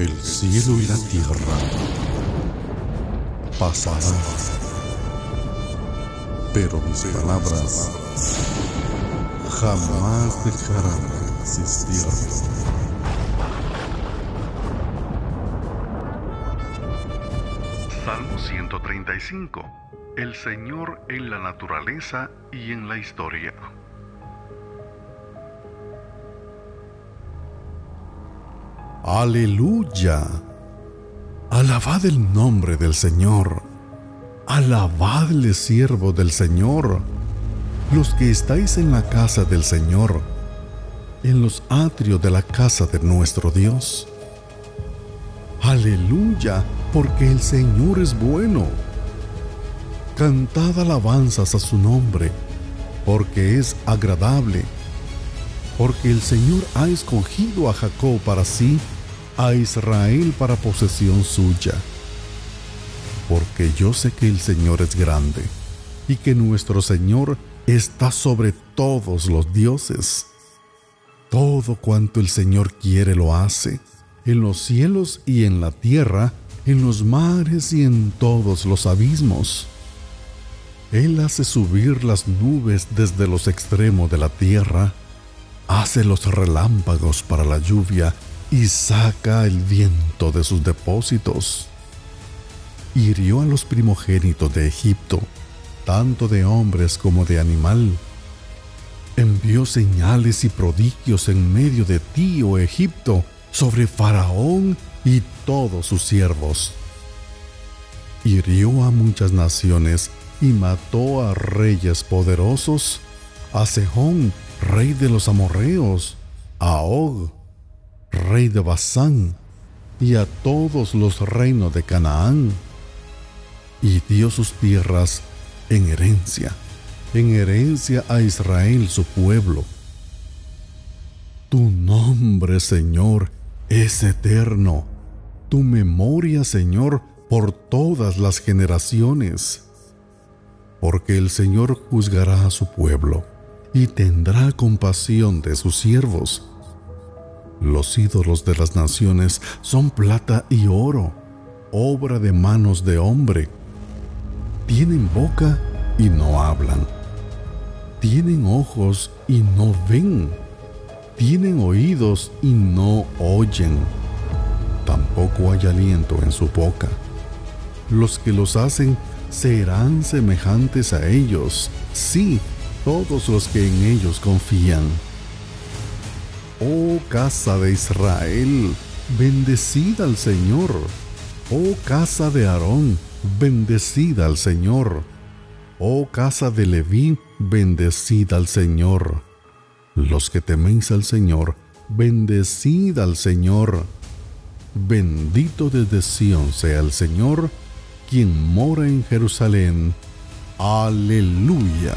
El cielo y la tierra pasarán, pero mis palabras jamás dejarán de existir. Salmo 135. El Señor en la naturaleza y en la historia. Aleluya. Alabad el nombre del Señor. Alabadle siervo del Señor. Los que estáis en la casa del Señor, en los atrios de la casa de nuestro Dios. Aleluya, porque el Señor es bueno. Cantad alabanzas a su nombre, porque es agradable porque el Señor ha escogido a Jacob para sí, a Israel para posesión suya. Porque yo sé que el Señor es grande y que nuestro Señor está sobre todos los dioses. Todo cuanto el Señor quiere lo hace, en los cielos y en la tierra, en los mares y en todos los abismos. Él hace subir las nubes desde los extremos de la tierra, hace los relámpagos para la lluvia y saca el viento de sus depósitos. Hirió a los primogénitos de Egipto, tanto de hombres como de animal. Envió señales y prodigios en medio de ti, oh Egipto, sobre Faraón y todos sus siervos. Hirió a muchas naciones y mató a reyes poderosos, a Sejón rey de los amorreos, a Og, rey de Basán, y a todos los reinos de Canaán, y dio sus tierras en herencia, en herencia a Israel su pueblo. Tu nombre, Señor, es eterno, tu memoria, Señor, por todas las generaciones, porque el Señor juzgará a su pueblo y tendrá compasión de sus siervos. Los ídolos de las naciones son plata y oro, obra de manos de hombre. Tienen boca y no hablan. Tienen ojos y no ven. Tienen oídos y no oyen. Tampoco hay aliento en su boca. Los que los hacen serán semejantes a ellos. Sí, todos los que en ellos confían. Oh casa de Israel, bendecida al Señor. Oh casa de Aarón, bendecida al Señor. Oh casa de Leví, bendecida al Señor. Los que teméis al Señor, bendecida al Señor. Bendito desde Sión sea el Señor, quien mora en Jerusalén. Aleluya.